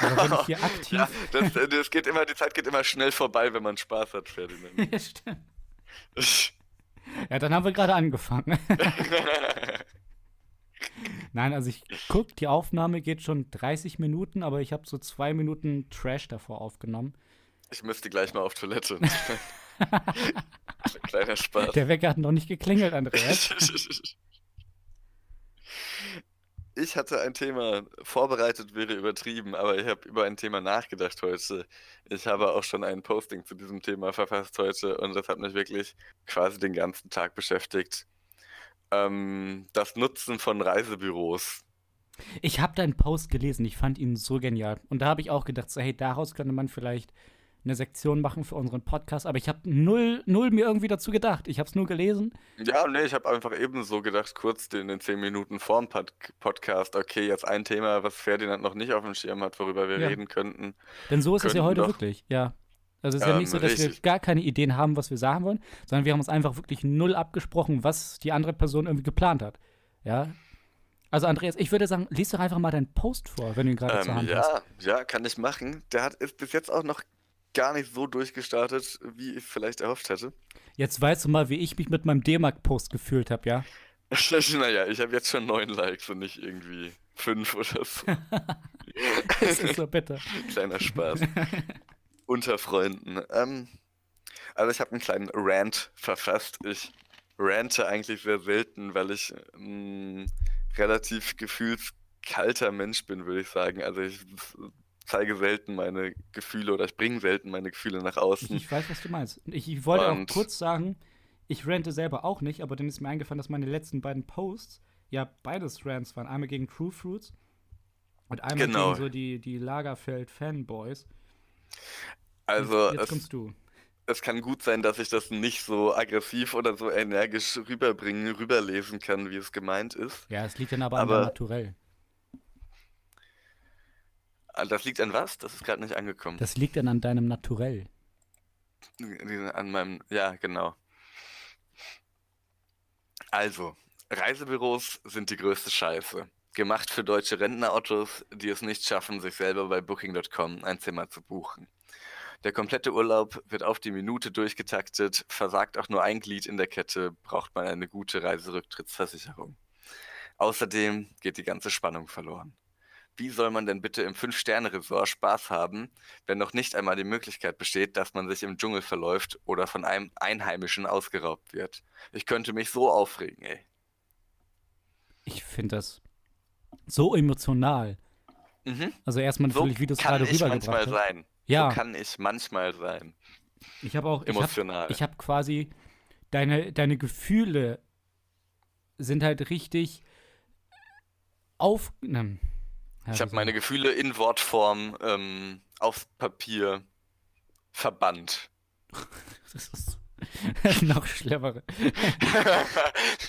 Aber wenn ich hier aktiv. Ja, das, das geht immer, die Zeit geht immer schnell vorbei, wenn man Spaß hat, Ferdinand. Ja, stimmt. Ja, dann haben wir gerade angefangen. Nein, also ich guck, die Aufnahme geht schon 30 Minuten, aber ich habe so zwei Minuten Trash davor aufgenommen. Ich müsste gleich mal auf Toilette. Kleiner Spaß. Der Wecker hat noch nicht geklingelt, Andreas. Ich hatte ein Thema vorbereitet, wäre übertrieben, aber ich habe über ein Thema nachgedacht heute. Ich habe auch schon ein Posting zu diesem Thema verfasst heute und das hat mich wirklich quasi den ganzen Tag beschäftigt. Ähm, das Nutzen von Reisebüros. Ich habe deinen Post gelesen, ich fand ihn so genial. Und da habe ich auch gedacht, so, hey, daraus könnte man vielleicht eine Sektion machen für unseren Podcast, aber ich habe null, null mir irgendwie dazu gedacht. Ich habe es nur gelesen. Ja, nee, ich habe einfach ebenso gedacht, kurz in den zehn Minuten vorm Pod Podcast, okay, jetzt ein Thema, was Ferdinand noch nicht auf dem Schirm hat, worüber wir ja. reden könnten. Denn so ist es ja heute doch, wirklich, ja. Also es ist ähm, ja nicht so, dass richtig. wir gar keine Ideen haben, was wir sagen wollen, sondern wir haben uns einfach wirklich null abgesprochen, was die andere Person irgendwie geplant hat. Ja, also Andreas, ich würde sagen, lies doch einfach mal deinen Post vor, wenn du ihn gerade ähm, zur Hand ja, hast. Ja, kann ich machen. Der hat ist bis jetzt auch noch gar nicht so durchgestartet, wie ich vielleicht erhofft hätte. Jetzt weißt du mal, wie ich mich mit meinem D-Mark-Post gefühlt habe, ja? naja, ich habe jetzt schon neun Likes und nicht irgendwie fünf oder so. das ist so bitter. Kleiner Spaß. Unter Freunden. Ähm, also ich habe einen kleinen Rant verfasst. Ich rante eigentlich sehr selten, weil ich ein relativ gefühlskalter Mensch bin, würde ich sagen. Also ich zeige selten meine Gefühle oder ich bringe selten meine Gefühle nach außen. Ich, ich weiß, was du meinst. Ich, ich wollte Und auch kurz sagen, ich rante selber auch nicht, aber dann ist mir eingefallen, dass meine letzten beiden Posts ja beides Rants waren. Einmal gegen True Fruits und einmal genau. gegen so die, die Lagerfeld-Fanboys. Also, jetzt, jetzt kommst du. Es kann gut sein, dass ich das nicht so aggressiv oder so energisch rüberbringen, rüberlesen kann, wie es gemeint ist. Ja, es liegt dann aber, aber an Naturell. Ah, das liegt an was? Das ist gerade nicht angekommen. Das liegt dann an deinem Naturell. An meinem, ja, genau. Also, Reisebüros sind die größte Scheiße. Gemacht für deutsche Rentnerautos, die es nicht schaffen, sich selber bei Booking.com ein Zimmer zu buchen. Der komplette Urlaub wird auf die Minute durchgetaktet, versagt auch nur ein Glied in der Kette, braucht man eine gute Reiserücktrittsversicherung. Außerdem geht die ganze Spannung verloren. Wie soll man denn bitte im Fünf-Sterne-Resort Spaß haben, wenn noch nicht einmal die Möglichkeit besteht, dass man sich im Dschungel verläuft oder von einem Einheimischen ausgeraubt wird? Ich könnte mich so aufregen, ey. Ich finde das so emotional. Mhm. Also erstmal natürlich, so wie du es gerade rübergebracht hast. manchmal sein. Ja. So kann ich manchmal sein. Ich habe auch emotional. Ich habe hab quasi deine, deine Gefühle sind halt richtig auf. Ne, ja, ich habe meine Gefühle in Wortform ähm, auf Papier verbannt. das ist noch schlimmer.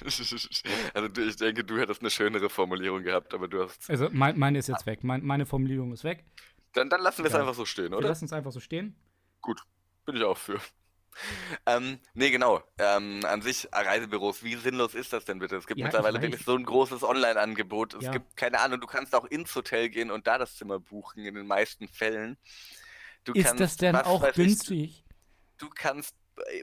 also ich denke, du hättest eine schönere Formulierung gehabt, aber du hast. Also mein, meine ist jetzt weg. Mein, meine Formulierung ist weg. Dann, dann lassen wir es ja. einfach so stehen, oder? Wir lassen es einfach so stehen. Gut, bin ich auch für. Ähm, nee, genau. Ähm, an sich, Reisebüros, wie sinnlos ist das denn bitte? Es gibt ja, mittlerweile wirklich so ein großes Online-Angebot. Es ja. gibt, keine Ahnung, du kannst auch ins Hotel gehen und da das Zimmer buchen, in den meisten Fällen. Du ist kannst, das denn auch günstig? Ich, du kannst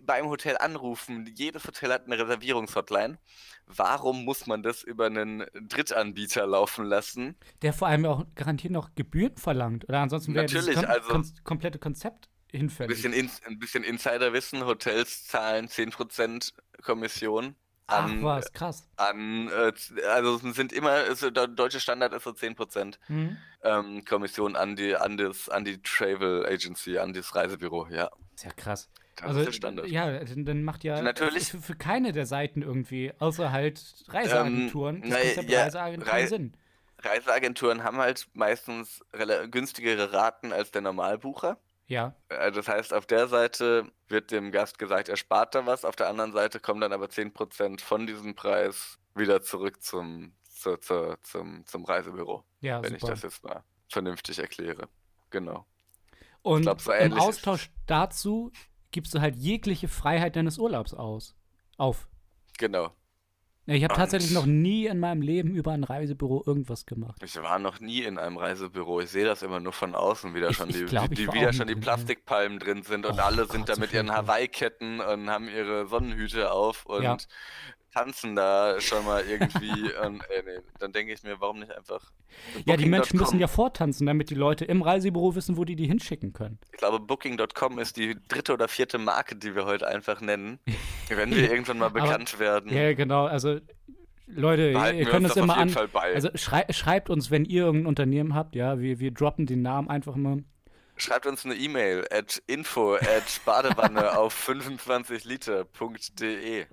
beim Hotel anrufen. Jedes Hotel hat eine Reservierungshotline. Warum muss man das über einen Drittanbieter laufen lassen? Der vor allem auch garantiert noch Gebühren verlangt. Oder ansonsten wäre das kom also, kom komplette Konzept hinfällig. Bisschen in, ein bisschen Insiderwissen, Hotels zahlen 10% Kommission. An, Ach was, krass. An, äh, also sind immer, also der deutsche Standard ist so 10% mhm. ähm, Kommission an die, an, das, an die Travel Agency, an das Reisebüro, ja. Ist ja krass. Das also, ist der Standard. Ja, dann macht ja Natürlich. Für, für keine der Seiten irgendwie, außer halt Reiseagenturen, ähm, das Konzept ja, Reiseagenturen Re Sinn. Reiseagenturen haben halt meistens günstigere Raten als der Normalbucher. Ja. Äh, das heißt, auf der Seite wird dem Gast gesagt, er spart da was, auf der anderen Seite kommen dann aber 10% von diesem Preis wieder zurück zum, zu, zu, zum, zum Reisebüro. Ja, wenn super. ich das jetzt mal vernünftig erkläre. Genau. Und glaub, so im Austausch dazu gibst du halt jegliche Freiheit deines Urlaubs aus. Auf. Genau. Ich habe tatsächlich noch nie in meinem Leben über ein Reisebüro irgendwas gemacht. Ich war noch nie in einem Reisebüro. Ich sehe das immer nur von außen, wie da schon ich, die, ich glaub, die, die wieder schon die Plastikpalmen drin sind und oh, alle sind Gott, da mit ihren Hawaii-Ketten und haben ihre Sonnenhüte auf und ja tanzen da schon mal irgendwie. und, äh, nee, dann denke ich mir, warum nicht einfach. Ja, die Menschen müssen ja vortanzen, damit die Leute im Reisebüro wissen, wo die die hinschicken können. Ich glaube, Booking.com ist die dritte oder vierte Marke, die wir heute einfach nennen, wenn wir irgendwann mal bekannt Aber, werden. Ja, genau. Also Leute, Behalten ihr könnt auf immer an. Also schrei schreibt uns, wenn ihr irgendein Unternehmen habt, ja, wir, wir droppen den Namen einfach mal. Schreibt uns eine E-Mail at info at badewanne auf 25liter.de.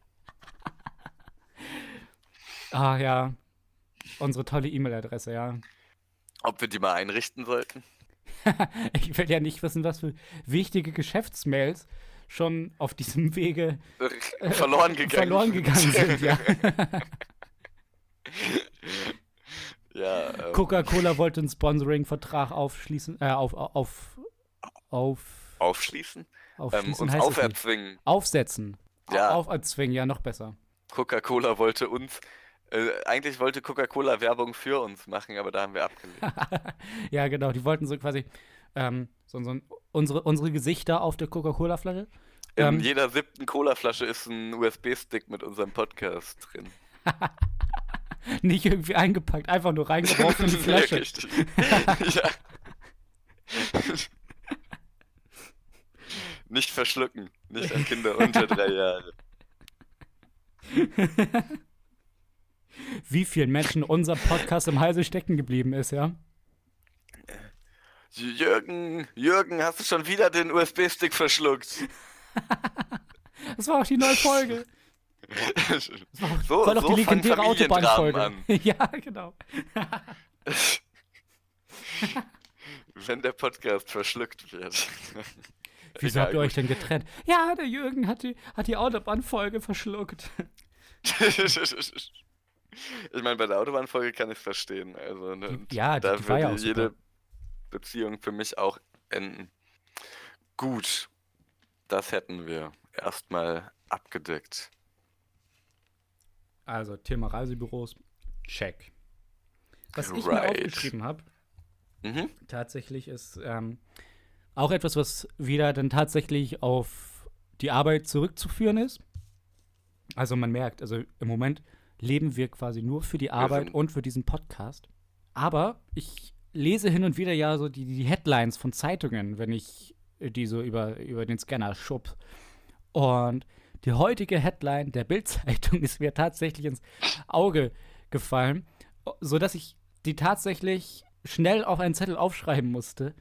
Ah ja, unsere tolle E-Mail-Adresse, ja. Ob wir die mal einrichten sollten? ich will ja nicht wissen, was für wichtige Geschäftsmails schon auf diesem Wege äh, verloren gegangen. verloren gegangen sind, ja. ja, ähm, Coca-Cola wollte einen Sponsoring-Vertrag aufschließen, äh, auf, auf, auf, aufschließen? Ähm, aufschließen uns es nicht. auferzwingen. Aufsetzen. Ja. Auferzwingen, ja, noch besser. Coca-Cola wollte uns, äh, eigentlich wollte Coca-Cola Werbung für uns machen, aber da haben wir abgelehnt. ja, genau, die wollten so quasi ähm, so, so unsere, unsere Gesichter auf der Coca-Cola-Flasche. In Ähm. jeder siebten Cola-Flasche ist ein USB-Stick mit unserem Podcast drin. Nicht irgendwie eingepackt, einfach nur reingeworfen in die Flasche. ja. Nicht verschlucken, nicht an Kinder unter drei Jahre. Wie vielen Menschen unser Podcast im Halse stecken geblieben ist, ja? Jürgen, Jürgen, hast du schon wieder den USB-Stick verschluckt? Das war auch die neue Folge. so, war doch so die legendäre Autobahnfolge. ja, genau. Wenn der Podcast verschluckt wird. Wieso Egal, habt ihr euch denn getrennt? Ja, der Jürgen hat die, hat die Autobahnfolge verschluckt. ich meine, bei der Autobahnfolge kann ich es verstehen. Also, ne, Ja, die- da die war ja würde auch super. jede Beziehung für mich auch enden. Gut, das hätten wir erstmal abgedeckt. Also, Thema Reisebüros, check. Was ich mir Right. aufgeschrieben habe, Mhm. tatsächlich ist ähm, auch etwas, was wieder dann tatsächlich auf die Arbeit zurückzuführen ist. Also man merkt, also im Moment leben wir quasi nur für die Arbeit und für diesen Podcast. Aber ich lese hin und wieder ja so die, die Headlines von Zeitungen, wenn ich die so über, über den Scanner schub. Und die heutige Headline der Bild-Zeitung ist mir tatsächlich ins Auge gefallen, sodass ich die tatsächlich schnell auf einen Zettel aufschreiben musste,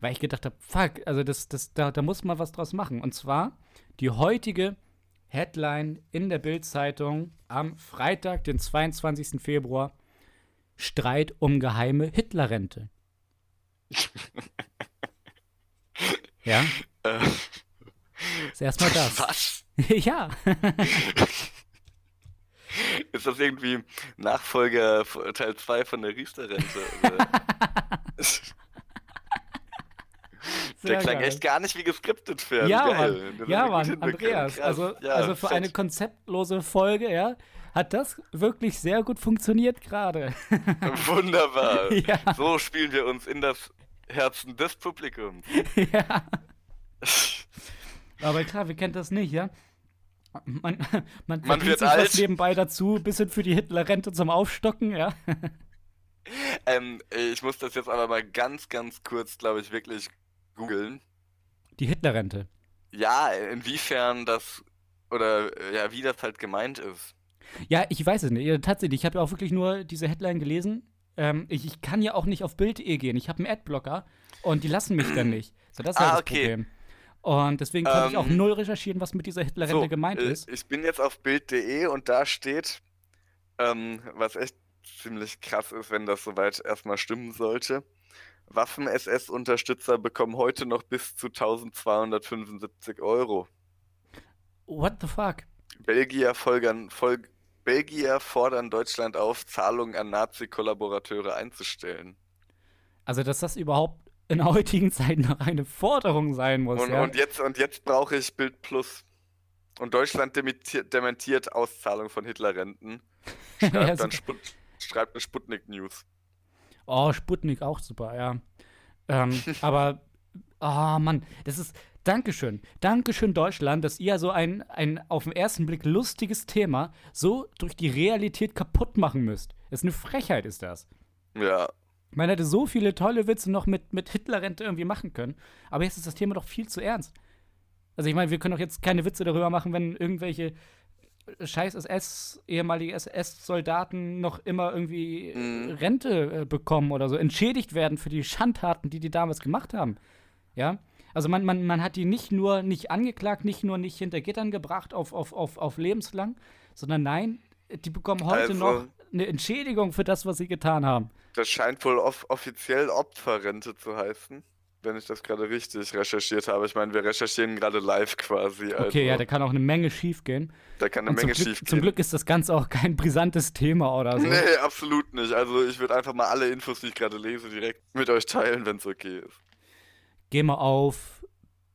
weil ich gedacht habe, fuck, also das, das, da, da muss man was draus machen. Und zwar die heutige Headline in der Bild-Zeitung am Freitag, den 22. Februar: Streit um geheime Hitlerrente. ja, Äh, ist erstmal das. was? ja. Ist das irgendwie Nachfolger Teil 2 von der Riester-Rente? Sehr Der klang geil. echt gar nicht wie geskriptet für Ja, Geil. Mann. Ja, Mann. Andreas. Krass. Also, Ja, also für fett. eine konzeptlose Folge, ja, hat das wirklich sehr gut funktioniert gerade. Wunderbar. Ja. So spielen wir uns in das Herzen des Publikums. ja. Aber klar, wir kennen das nicht, ja? Man, man, verdient wird sich was alt. nebenbei dazu, bisschen für die Hitlerrente zum Aufstocken, ja? Ähm, ich muss das jetzt aber mal ganz, ganz kurz, glaube ich, wirklich googeln. Die Hitlerrente. Ja, inwiefern das oder äh, ja, wie das halt gemeint ist. Ja, ich weiß es nicht. Ja, tatsächlich, ich habe ja auch wirklich nur diese Headline gelesen. Ähm, ich, ich kann ja auch nicht auf Bild.de gehen. Ich habe einen Adblocker und die lassen mich dann nicht. So, das ist halt Ah, das okay. Problem. Und deswegen konnte ich auch Ähm, null recherchieren, was mit dieser Hitlerrente So, gemeint äh, ist. Ich bin jetzt auf Bild.de und da steht, ähm, was echt ziemlich krass ist, wenn das soweit erstmal stimmen sollte. Waffen-SS-Unterstützer bekommen heute noch bis zu 1275 Euro. What the fuck? Belgier, folgern, folg, Belgier fordern Deutschland auf, Zahlungen an Nazi-Kollaborateure einzustellen. Also, dass das überhaupt in der heutigen Zeit noch eine Forderung sein muss, Und, ja? und jetzt, und jetzt brauche ich Bild Plus. Und Deutschland dementiert, dementiert Auszahlung von Hitlerrenten. Schreibt, Ja, dann. Sput, schreibt eine Sputnik News. Oh, Sputnik auch super, ja. Ähm, aber, ah Mann, das ist, Dankeschön. Dankeschön, Deutschland, dass ihr so ein, ein auf den ersten Blick lustiges Thema so durch die Realität kaputt machen müsst. Das ist eine Frechheit, ist das. Ja, Man hätte so viele tolle Witze noch mit, mit Hitlerrente irgendwie machen können, aber jetzt ist das Thema doch viel zu ernst. Also ich meine, wir können doch jetzt keine Witze darüber machen, wenn irgendwelche scheiß SS, ehemalige SS-Soldaten noch immer irgendwie Mhm. Rente äh, bekommen oder so, entschädigt werden für die Schandtaten, die die damals gemacht haben. Ja. Also man, man, man hat die nicht nur nicht angeklagt, nicht nur nicht hinter Gittern gebracht auf, auf, auf, auf lebenslang, sondern nein, die bekommen heute Also- noch eine Entschädigung für das, was sie getan haben. Das scheint wohl off offiziell Opferrente zu heißen, wenn ich das gerade richtig recherchiert habe. Ich meine, wir recherchieren gerade live quasi. Okay, also ja, da kann auch eine Menge schief gehen. da kann eine Und zum Menge Glück, schief zum gehen. Glück ist das Ganze auch kein brisantes Thema oder so. Nee, absolut nicht. Also ich würde einfach mal alle Infos, die ich gerade lese, direkt mit euch teilen, wenn es okay ist. Geh mal auf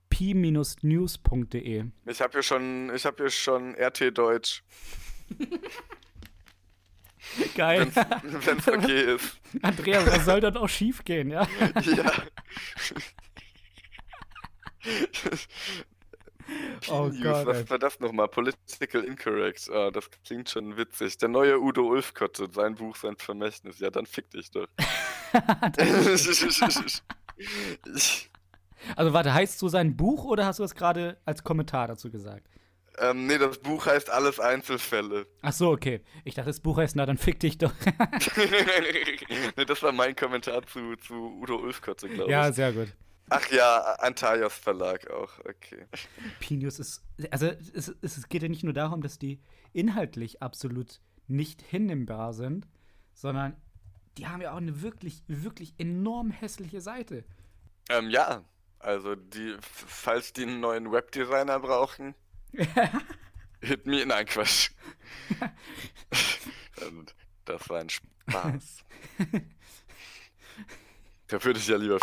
p-news.de. Ich habe hier schon, ich habe hier schon RT Deutsch, Geil. wenn es okay ist. Andreas, das soll dann auch schief gehen, ja? Ja. Oh P-News, Gott, was war das nochmal? Political Incorrect. Ah, das klingt schon witzig. Der neue Udo Ulfkotte, sein Buch, sein Vermächtnis. Ja, dann fick dich doch. Also warte, heißt so sein Buch oder hast du das gerade als Kommentar dazu gesagt? Ähm, nee, das Buch heißt Alles Einzelfälle. Ach so, okay. Ich dachte, das Buch heißt, na dann fick dich doch. nee, das war mein Kommentar zu, zu Udo Ulfkotte, glaube ja, ich. sehr gut. Ach ja, Antaios Verlag auch, okay. P-News ist, also es, es, geht ja nicht nur darum, dass die inhaltlich absolut nicht hinnehmbar sind, sondern die haben ja auch eine wirklich, wirklich enorm hässliche Seite. Ähm, ja, also die, falls die einen neuen Webdesigner brauchen, hit me, nein, Quatsch. Und das war ein Spaß. Da würde ich ja lieber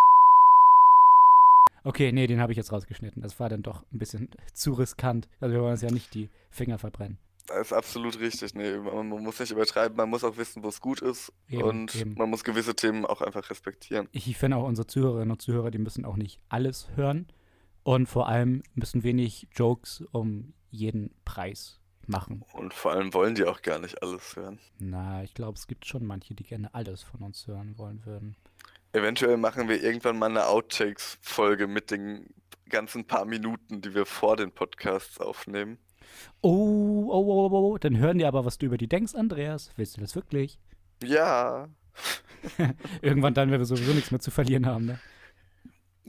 Okay, nee, den habe ich jetzt rausgeschnitten. Das war dann doch ein bisschen zu riskant. Also wir wollen uns ja nicht die Finger verbrennen. Das ist absolut richtig. Nee, man, man muss nicht übertreiben, man muss auch wissen, wo es gut ist. Eben, und eben. man muss gewisse Themen auch einfach respektieren. Ich finde auch unsere Zuhörerinnen und Zuhörer, die müssen auch nicht alles hören. Und vor allem müssen wenig Jokes um jeden Preis machen. Und vor allem wollen die auch gar nicht alles hören. Na, ich glaube, es gibt schon manche, die gerne alles von uns hören wollen würden. Eventuell machen wir irgendwann mal eine Outtakes-Folge mit den ganzen paar Minuten, die wir vor den Podcasts aufnehmen. Oh, oh, oh, oh, oh, dann hören die aber, was du über die denkst, Andreas. Willst du das wirklich? Ja, Irgendwann dann, wenn wir sowieso nichts mehr zu verlieren haben, ne?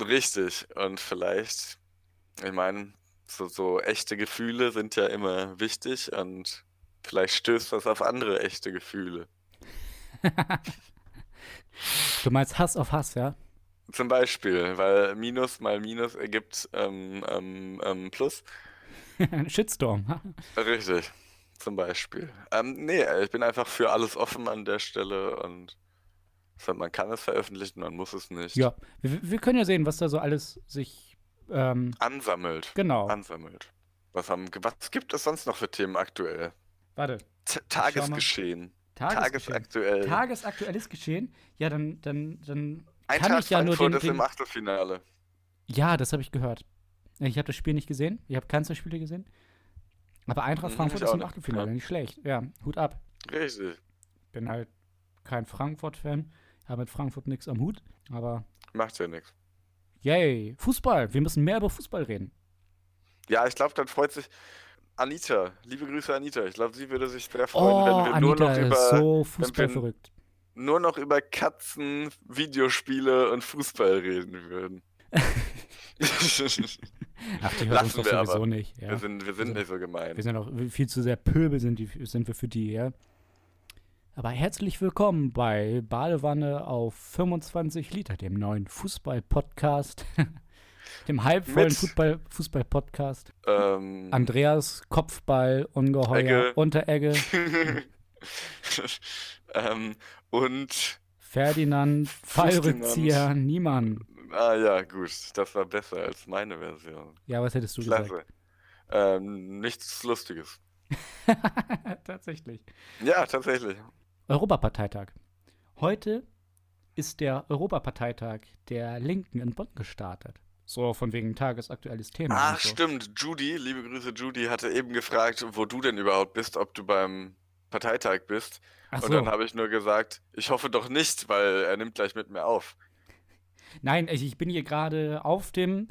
Richtig. Und vielleicht, ich meine, so, so echte Gefühle sind ja immer wichtig und vielleicht stößt das auf andere echte Gefühle. Du meinst Hass auf Hass, ja? Zum Beispiel, weil Minus mal Minus ergibt ähm, ähm, ähm, Plus. Shitstorm. Richtig, zum Beispiel. Ähm, nee, ich bin einfach für alles offen an der Stelle und so, man kann es veröffentlichen, man muss es nicht. ja, wir, wir können ja sehen, was da so alles sich. Ähm, Ansammelt. genau. Ansammelt. Was, haben, was gibt es sonst noch für Themen aktuell? Warte. T Tagesgeschehen. Tagesgeschehen. Tagesaktuell. Tagesaktuelles Geschehen? Ja, dann, dann, dann kann Eintracht ich ja nur Frankfurt den, ist im Achtelfinale. Ja, das habe ich gehört. Ich habe das Spiel nicht gesehen. Ich habe keins der Spiele gesehen. Aber Eintracht Mhm, Frankfurt ist im Achtelfinale. ja. Nicht schlecht. Ja, Hut ab. Richtig. Bin halt kein Frankfurt-Fan. Habe mit Frankfurt nichts am Hut. Aber Macht ja nichts. yay. Fußball. Wir müssen mehr über Fußball reden. Ja, ich glaube, dann freut sich Anita. Liebe Grüße, Anita. Ich glaube, sie würde sich sehr freuen, Oh, wenn wir nur Anita noch ist über so fußballverrückt. nur noch über Katzen, Videospiele und Fußball reden würden. Ach, die hört uns doch wir sowieso aber. nicht. Ja. Wir sind, wir sind Also, nicht so gemein. Wir sind auch viel zu sehr Pöbel sind, die, sind wir für die, ja. Aber herzlich willkommen bei Badewanne auf 25 Liter, dem neuen Fußball-Podcast, dem halbvollen Fußball- Fußball-Podcast. Ähm, Andreas Kopfball, Ungeheuer, Egge. Unteregge, ähm, und, Ferdinand, Fallrückzieher. Niemann. ah ja, gut, das war besser als meine Version. Ja, was hättest du gesagt? Klasse. Ähm, nichts Lustiges. Tatsächlich. Ja, tatsächlich. Europaparteitag. Heute ist der Europaparteitag der Linken in Bonn gestartet. So von wegen tagesaktuelles Thema. Ach, so. stimmt. Judy, liebe Grüße, Judy, hatte eben gefragt, wo du denn überhaupt bist, ob du beim Parteitag bist. Ach Und so. dann habe ich nur gesagt, ich hoffe doch nicht, weil er nimmt gleich mit mir auf. Nein, ich bin hier gerade auf dem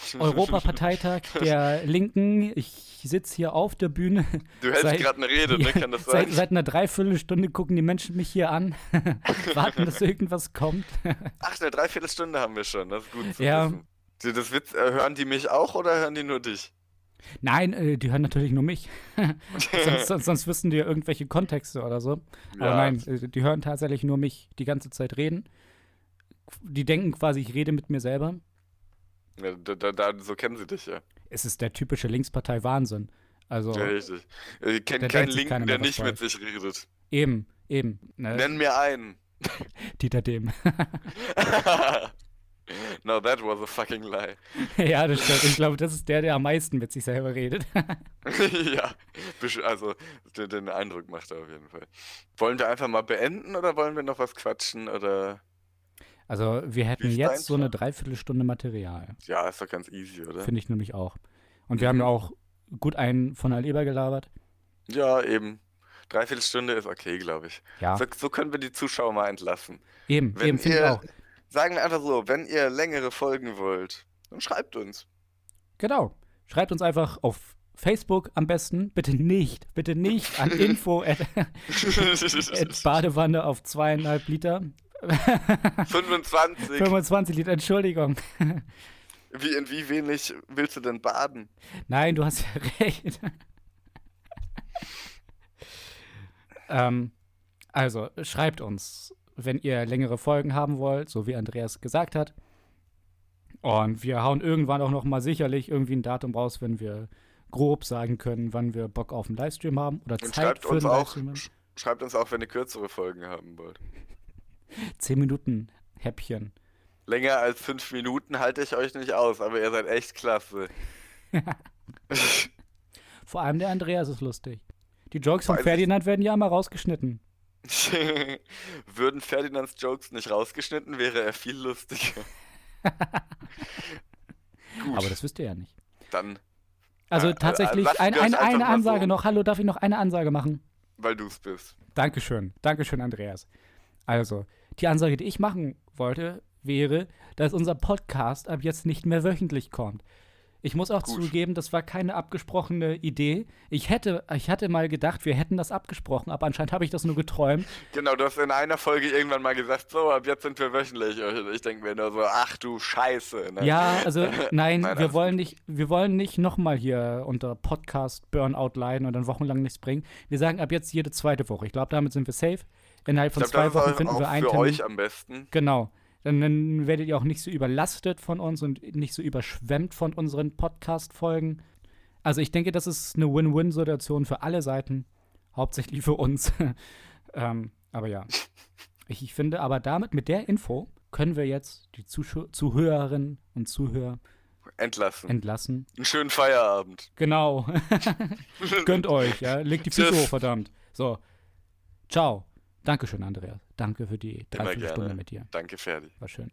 Europaparteitag der Linken. Ich sitze hier auf der Bühne. Du hältst Seit- gerade eine Rede, ne? Kann das Seit, sein? seit einer Dreiviertelstunde gucken die Menschen mich hier an, warten, dass irgendwas kommt. Ach, eine Dreiviertelstunde haben wir schon. Das ist gut zu Ja. wissen. Das Witz, äh, hören die mich auch oder hören die nur dich? Nein, äh, die hören natürlich nur mich. sonst, sonst, sonst wüssten die ja irgendwelche Kontexte oder so. Aber Ja. nein, äh, die hören tatsächlich nur mich die ganze Zeit reden. Die denken quasi, ich rede mit mir selber. Ja, da, da, da, so kennen sie dich ja. Es ist der typische Linkspartei-Wahnsinn. Also Ja, richtig. Ich kenne Da keinen Linken, der nicht mit sich redet. eben, eben. Ne, Nenn mir einen. Dieter Dem. no, that was a fucking lie. ja, das stimmt. Ich glaube, das ist der, der am meisten mit sich selber redet. ja, also den, den Eindruck macht er auf jeden Fall. Wollen wir einfach mal beenden oder wollen wir noch was quatschen oder? Also, wir hätten jetzt so eine? Dreiviertelstunde Material. Ja, ist doch ganz easy, oder? Finde ich nämlich auch. Und wir haben ja auch gut einen von der Leber gelabert. Ja, eben. Dreiviertelstunde ist okay, glaube ich. Ja, So, so können wir die Zuschauer mal entlassen. eben, Wenn eben finde ich auch. sagen wir einfach so, wenn ihr längere Folgen wollt, dann schreibt uns. Genau. Schreibt uns einfach auf Facebook am besten. Bitte nicht, bitte nicht an info at, at Badewanne auf zweieinhalb Liter. 25. 25 Liter, Entschuldigung. Wie, in wie wenig willst du denn baden? Nein, du hast ja recht. ähm, also, schreibt uns, wenn ihr längere Folgen haben wollt, so wie Andreas gesagt hat. Und wir hauen irgendwann auch noch mal sicherlich irgendwie ein Datum raus, wenn wir grob sagen können, wann wir Bock auf einen Livestream haben oder Und Zeit schreibt für uns einen auch, Livestream haben. sch- schreibt uns auch, wenn ihr kürzere Folgen haben wollt. 10 Minuten Häppchen. Länger als fünf Minuten halte ich euch nicht aus, aber ihr seid echt klasse. Vor allem der Andreas ist lustig. Die Jokes von Weiß Ferdinand werden ja immer rausgeschnitten. Würden Ferdinands Jokes nicht rausgeschnitten, wäre er viel lustiger. Gut, Aber das wisst ihr ja nicht. dann, Also Ja, tatsächlich ein, ein, eine Ansage so. noch. Hallo, darf ich noch eine Ansage machen? weil du es bist. Dankeschön. Dankeschön, Andreas. Also, die Ansage, die ich machen wollte, wäre, dass unser Podcast ab jetzt nicht mehr wöchentlich kommt. Ich muss auch Gut. zugeben, das war keine abgesprochene Idee. Ich hätte, ich hatte mal gedacht, wir hätten das abgesprochen, aber anscheinend habe ich das nur geträumt. Genau, du hast in einer Folge irgendwann mal gesagt, so, ab jetzt sind wir wöchentlich. Und ich denke mir nur so, ach du Scheiße. Ne? Ja, also nein, Nein, wir wollen nicht, wir wollen nicht nochmal hier unter Podcast Burnout leiden und dann wochenlang nichts bringen. Wir sagen ab jetzt jede zweite Woche. Ich glaube, damit sind wir safe. Innerhalb von ich glaube, zwei Wochen finden wir einen für Termin. euch am besten. Genau. Dann, dann werdet ihr auch nicht so überlastet von uns und nicht so überschwemmt von unseren Podcast-Folgen. Also ich denke, das ist eine Win-Win-Situation für alle Seiten. Hauptsächlich für uns. ähm, aber ja. Ich, ich finde, aber damit, mit der Info, können wir jetzt die Zuschau Zuhörerinnen und Zuhörer Entlassen. entlassen. Einen schönen Feierabend. Genau. Gönnt euch, ja. Legt die Füße hoch, verdammt. So. Ciao. Dankeschön, Andreas. Danke für die Immer Dreiviertelstunde gerne. mit dir. Danke, Ferdi. War schön.